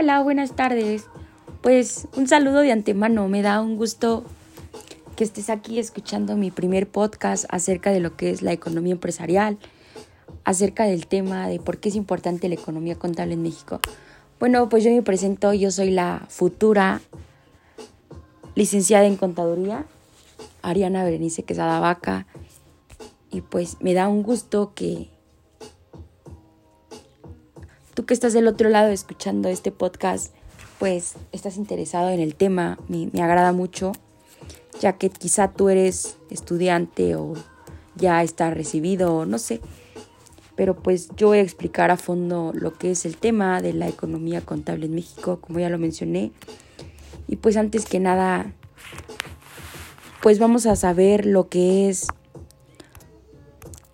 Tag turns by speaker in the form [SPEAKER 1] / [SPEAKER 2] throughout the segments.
[SPEAKER 1] Hola, buenas tardes. Pues un saludo de antemano, me da un gusto que estés aquí escuchando mi primer podcast acerca de lo que es la economía empresarial, acerca del tema de por qué es importante la economía contable en México. Bueno, pues yo me presento, yo soy la futura licenciada en contaduría, Ariana Berenice Quesada Vaca, y pues me da un gusto que que estás del otro lado escuchando este podcast, pues estás interesado en el tema, me, me agrada mucho, ya que quizá tú eres estudiante o ya estás recibido, no sé, pero pues yo voy a explicar a fondo lo que es el tema de la economía contable en México, como ya lo mencioné. Y pues antes que nada, pues vamos a saber lo que es...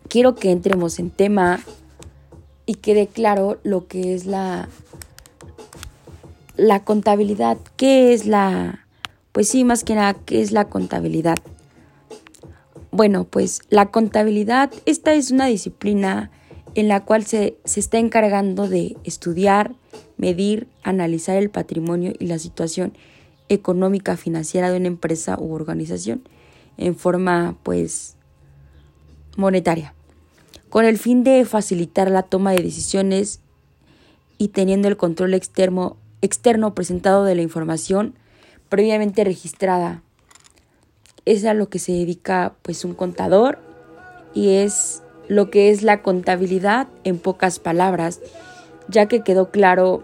[SPEAKER 1] Quiero que entremos en tema y quede claro lo que es la la contabilidad. ¿Qué es la pues sí, más que nada, ¿qué es la contabilidad? Bueno, pues la contabilidad, esta es una disciplina en la cual se, se está encargando de estudiar, medir, analizar el patrimonio y la situación económica financiera de una empresa u organización en forma pues monetaria, con el fin de facilitar la toma de decisiones y teniendo el control externo, externo presentado de la información previamente registrada. Es a lo que se dedica pues un contador y es lo que es la contabilidad en pocas palabras. Ya que quedó claro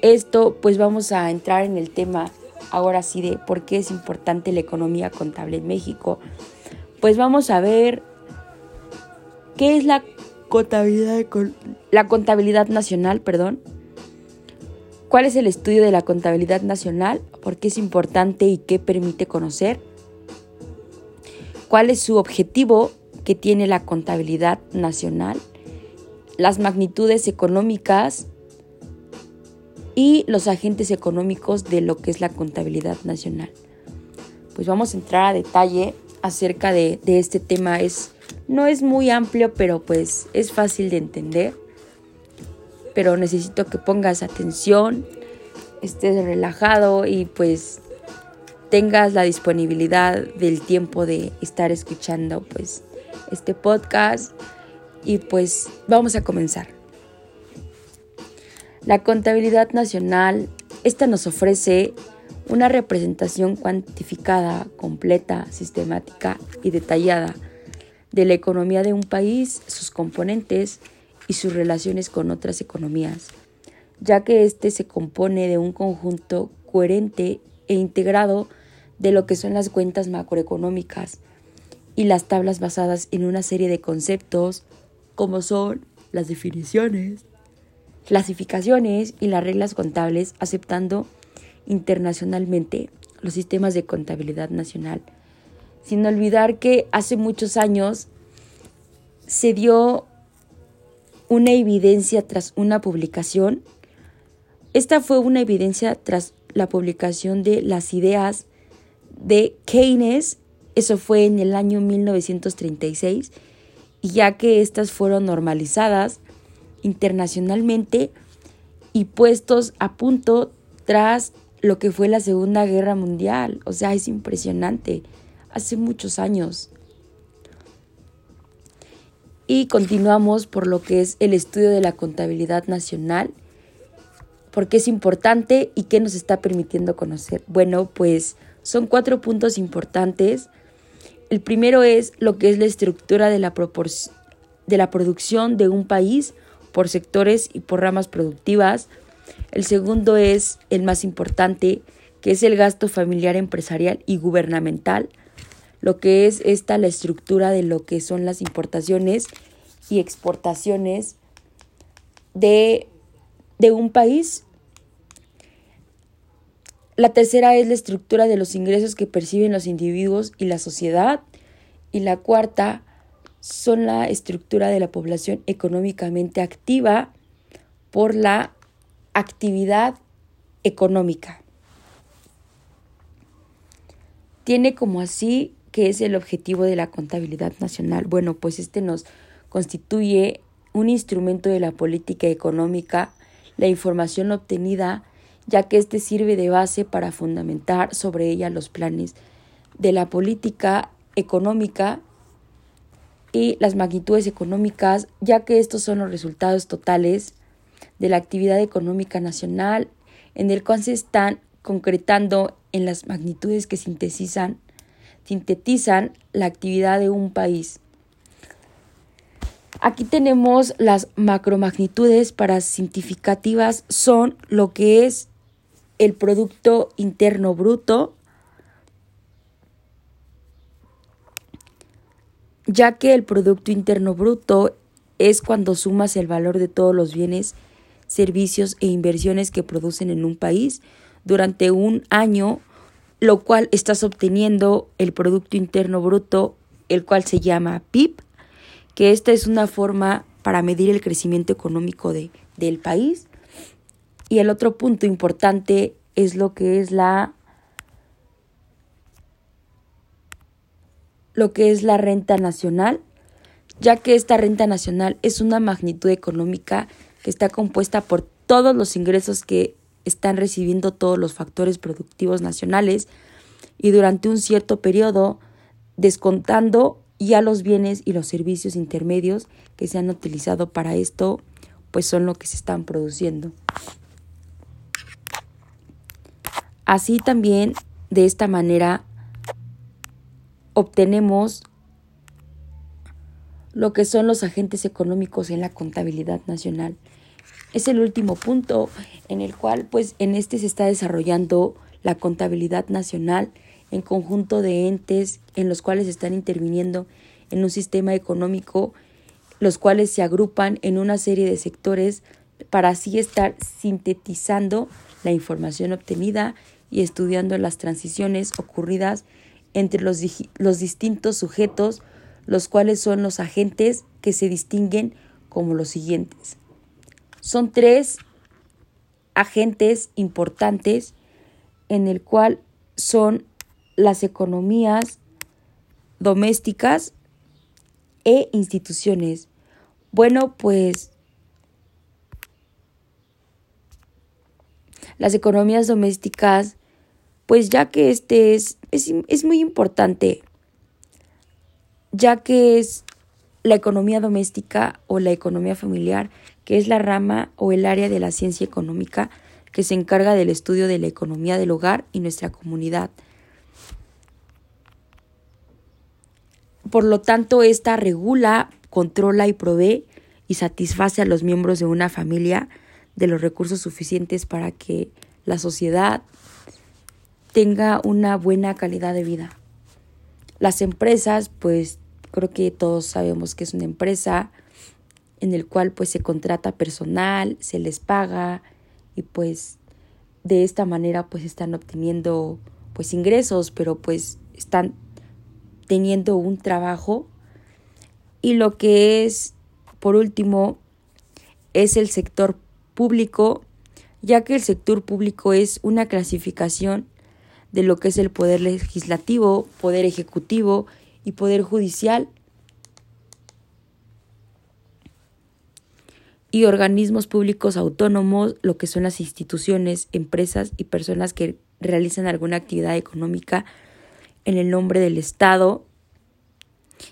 [SPEAKER 1] esto, pues vamos a entrar en el tema ahora sí de por qué es importante la economía contable en México. Pues vamos a ver qué es la contabilidad, la contabilidad nacional, perdón. ¿Cuál es el estudio de la contabilidad nacional? ¿Por qué es importante y qué permite conocer? ¿Cuál es su objetivo que tiene la contabilidad nacional, las magnitudes económicas y los agentes económicos de lo que es la contabilidad nacional. Pues vamos a entrar a detalle acerca de, de este tema. Es, no es muy amplio, pero pues es fácil de entender. Pero necesito que pongas atención, estés relajado y pues tengas la disponibilidad del tiempo de estar escuchando pues este podcast y pues vamos a comenzar. La contabilidad nacional, esta nos ofrece una representación cuantificada, completa, sistemática y detallada de la economía de un país, sus componentes y sus relaciones con otras economías, ya que éste se compone de un conjunto coherente e integrado de lo que son las cuentas macroeconómicas, y las tablas basadas en una serie de conceptos como son las definiciones, clasificaciones y las reglas contables, aceptando internacionalmente los sistemas de contabilidad nacional. Sin olvidar que hace muchos años se dio una evidencia tras una publicación. Esta fue una evidencia tras la publicación de las ideas de Keynes eso fue en el año 1936 y ya que estas fueron normalizadas internacionalmente y puestos a punto tras lo que fue la Segunda Guerra Mundial. O sea, es impresionante. Hace muchos años. Y continuamos por lo que es el estudio de la contabilidad nacional. porque es importante y qué nos está permitiendo conocer? Bueno, pues son cuatro puntos importantes el primero es lo que es la estructura de la, de la producción de un país por sectores y por ramas productivas. El segundo es el más importante, que es el gasto familiar, empresarial y gubernamental. Lo que es esta la estructura de lo que son las importaciones y exportaciones de, de un país la tercera es la estructura de los ingresos que perciben los individuos y la sociedad. Y la cuarta son la estructura de la población económicamente activa por la actividad económica. Tiene como así que es el objetivo de la contabilidad nacional. Bueno, pues este nos constituye un instrumento de la política económica, la información obtenida ya que éste sirve de base para fundamentar sobre ella los planes de la política económica y las magnitudes económicas, ya que estos son los resultados totales de la actividad económica nacional, en el cual se están concretando en las magnitudes que sintetizan, sintetizan la actividad de un país. Aquí tenemos las macromagnitudes para significativas son lo que es el Producto Interno Bruto, ya que el Producto Interno Bruto es cuando sumas el valor de todos los bienes, servicios e inversiones que producen en un país durante un año, lo cual estás obteniendo el Producto Interno Bruto, el cual se llama PIB, que esta es una forma para medir el crecimiento económico de, del país. Y el otro punto importante es lo que es la lo que es la renta nacional, ya que esta renta nacional es una magnitud económica que está compuesta por todos los ingresos que están recibiendo todos los factores productivos nacionales y durante un cierto periodo descontando ya los bienes y los servicios intermedios que se han utilizado para esto pues son lo que se están produciendo. Así también de esta manera obtenemos lo que son los agentes económicos en la contabilidad nacional. Es el último punto en el cual pues en este se está desarrollando la contabilidad nacional en conjunto de entes en los cuales están interviniendo en un sistema económico, los cuales se agrupan en una serie de sectores para así estar sintetizando la información obtenida y estudiando las transiciones ocurridas entre los, los distintos sujetos, los cuales son los agentes que se distinguen como los siguientes. Son tres agentes importantes en el cual son las economías domésticas e instituciones. Bueno, pues las economías domésticas, pues ya que este es, es, es muy importante, ya que es la economía doméstica o la economía familiar, que es la rama o el área de la ciencia económica que se encarga del estudio de la economía del hogar y nuestra comunidad. Por lo tanto, esta regula, controla y provee y satisface a los miembros de una familia de los recursos suficientes para que la sociedad tenga una buena calidad de vida. Las empresas, pues creo que todos sabemos que es una empresa en el cual pues se contrata personal, se les paga y pues de esta manera pues están obteniendo pues ingresos, pero pues están teniendo un trabajo. Y lo que es, por último, es el sector público, ya que el sector público es una clasificación de lo que es el poder legislativo, poder ejecutivo y poder judicial y organismos públicos autónomos, lo que son las instituciones, empresas y personas que realizan alguna actividad económica en el nombre del Estado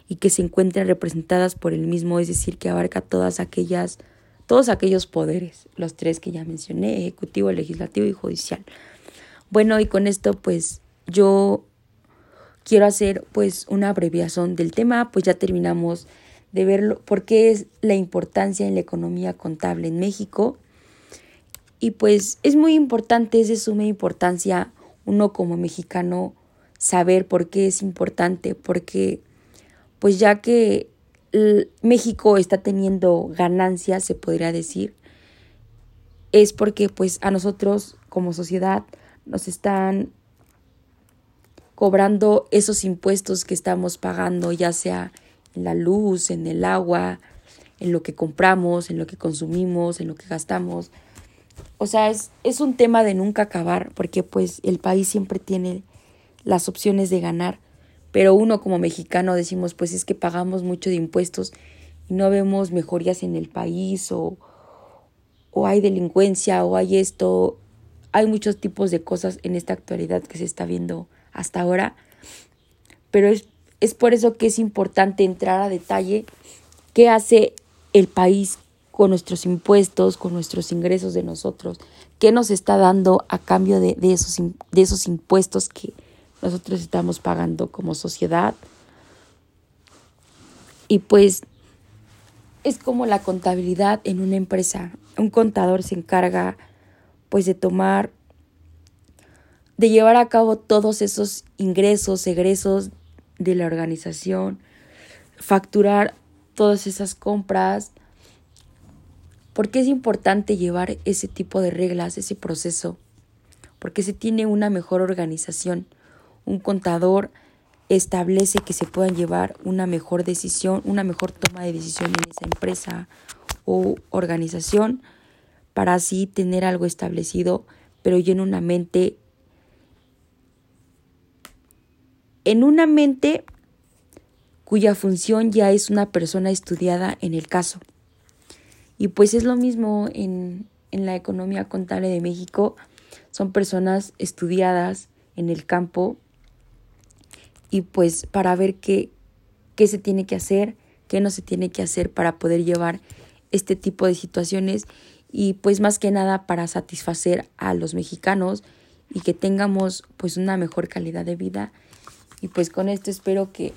[SPEAKER 1] y que se encuentran representadas por el mismo, es decir, que abarca todas aquellas, todos aquellos poderes, los tres que ya mencioné, ejecutivo, legislativo y judicial. Bueno, y con esto pues yo quiero hacer pues una abreviación del tema, pues ya terminamos de ver por qué es la importancia en la economía contable en México. Y pues es muy importante, es de suma importancia uno como mexicano saber por qué es importante, porque pues ya que México está teniendo ganancias, se podría decir, es porque pues a nosotros como sociedad nos están cobrando esos impuestos que estamos pagando, ya sea en la luz, en el agua, en lo que compramos, en lo que consumimos, en lo que gastamos. O sea, es, es un tema de nunca acabar, porque pues el país siempre tiene las opciones de ganar, pero uno como mexicano decimos, pues es que pagamos mucho de impuestos y no vemos mejorías en el país o, o hay delincuencia o hay esto. hay muchos tipos de cosas en esta actualidad que se está viendo hasta ahora, pero es, es por eso que es importante entrar a detalle qué hace el país con nuestros impuestos, con nuestros ingresos de nosotros, qué nos está dando a cambio de, de, esos, de esos impuestos que nosotros estamos pagando como sociedad. Y pues es como la contabilidad en una empresa. Un contador se encarga pues de tomar, de llevar a cabo todos esos ingresos, egresos de la organización, facturar todas esas compras. porque es importante llevar ese tipo de reglas, ese proceso? Porque se tiene una mejor organización. Un contador establece que se puedan llevar una mejor decisión, una mejor toma de decisión en esa empresa o organización para así tener algo establecido, pero ya en una mente en una mente cuya función ya es una persona estudiada en el caso. Y pues es lo mismo en, en la economía contable de México, son personas estudiadas en el campo y pues para ver qué, qué se tiene que hacer, qué no se tiene que hacer para poder llevar este tipo de situaciones y pues más que nada para satisfacer a los mexicanos y que tengamos pues una mejor calidad de vida y pues con esto espero que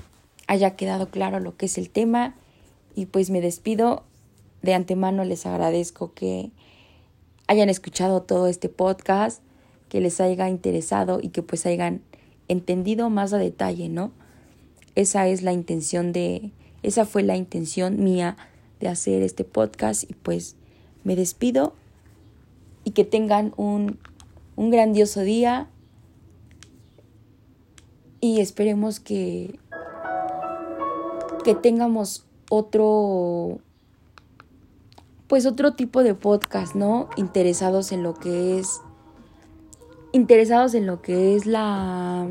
[SPEAKER 1] haya quedado claro lo que es el tema. Y pues me despido. De antemano les agradezco que hayan escuchado todo este podcast que les haya interesado y que pues hayan entendido más a detalle, ¿no? Esa es la intención de, esa fue la intención mía de hacer este podcast. Y pues me despido y que tengan un, un grandioso día y esperemos que, que tengamos otro pues otro tipo de podcast, ¿no? Interesados en lo que es interesados en lo que es la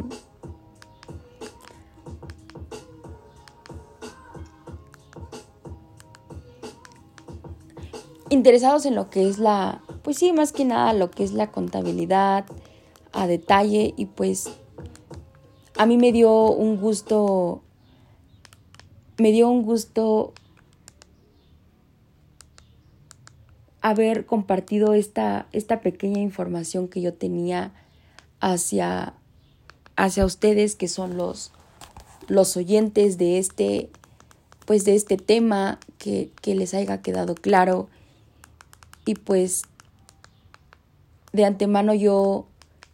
[SPEAKER 1] interesados en lo que es la pues sí más que nada lo que es la contabilidad a detalle y pues a mí me dio un gusto me dio un gusto haber compartido esta, esta pequeña información que yo tenía hacia, hacia ustedes que son los, los oyentes de este, pues de este tema, que, que les haya quedado claro. Y pues de antemano yo,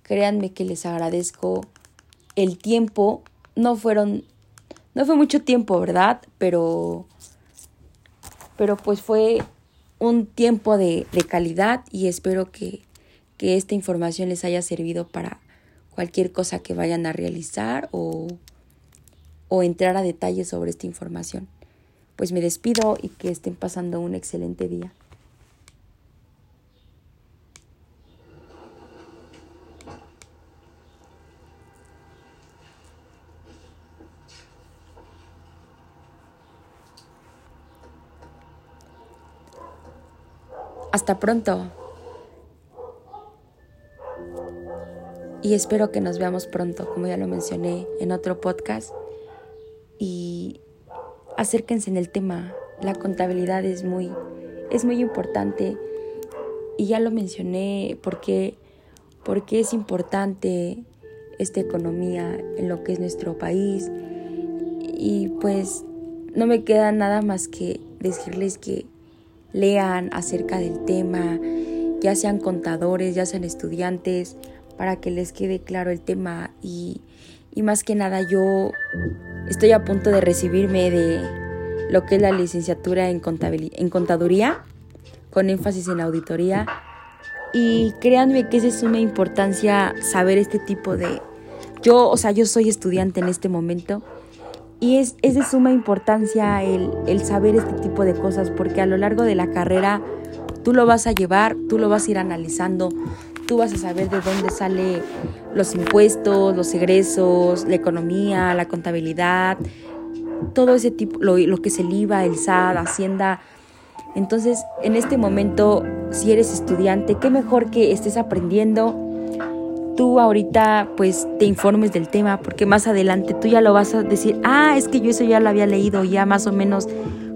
[SPEAKER 1] créanme que les agradezco el tiempo. No fueron, no fue mucho tiempo, ¿verdad? Pero, pero pues fue un tiempo de, de calidad y espero que, que, esta información les haya servido para cualquier cosa que vayan a realizar o, o entrar a detalles sobre esta información. Pues me despido y que estén pasando un excelente día. Hasta pronto. Y espero que nos veamos pronto, como ya lo mencioné en otro podcast. Y acérquense en el tema. La contabilidad es muy, es muy importante. Y ya lo mencioné porque, porque es importante esta economía en lo que es nuestro país. Y pues no me queda nada más que decirles que lean acerca del tema, ya sean contadores, ya sean estudiantes, para que les quede claro el tema. Y, y más que nada yo estoy a punto de recibirme de lo que es la licenciatura en, en contaduría con énfasis en auditoría. Y créanme que es de suma importancia saber este tipo de yo, o sea, yo soy estudiante en este momento y es, es de suma importancia el, el saber este tipo de cosas porque a lo largo de la carrera tú lo vas a llevar, tú lo vas a ir analizando, tú vas a saber de dónde sale los impuestos, los egresos, la economía, la contabilidad, todo ese tipo, lo, lo que es el IVA, el SAT, Hacienda. Entonces, en este momento si eres estudiante, qué mejor que estés aprendiendo. Tú ahorita pues te informes del tema porque más adelante tú ya lo vas a decir, ah, es que yo eso ya lo había leído, ya más o menos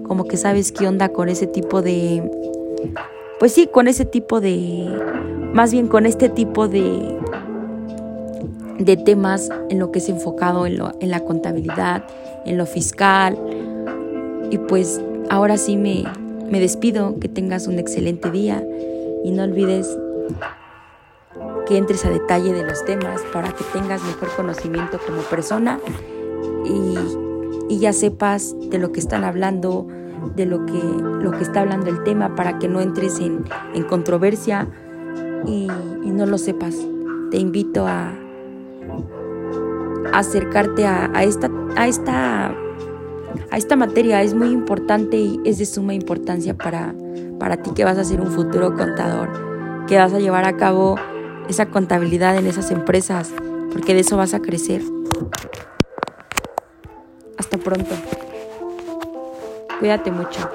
[SPEAKER 1] como que sabes qué onda con ese tipo de, pues sí, con ese tipo de, más bien con este tipo de, de temas en lo que es enfocado en, la contabilidad, en lo fiscal. Y pues ahora sí me, me despido, que tengas un excelente día y no olvides que entres a detalle de los temas para que tengas mejor conocimiento como persona y, y ya sepas de lo que están hablando, de lo que, lo que está hablando el tema para que no entres en, en controversia y, no lo sepas. Te invito a, a acercarte a, a, esta, a, esta, a esta materia. Es muy importante y es de suma importancia para, para ti que vas a ser un futuro contador, que vas a llevar a cabo esa contabilidad en esas empresas, porque de eso vas a crecer. Hasta pronto. Cuídate mucho.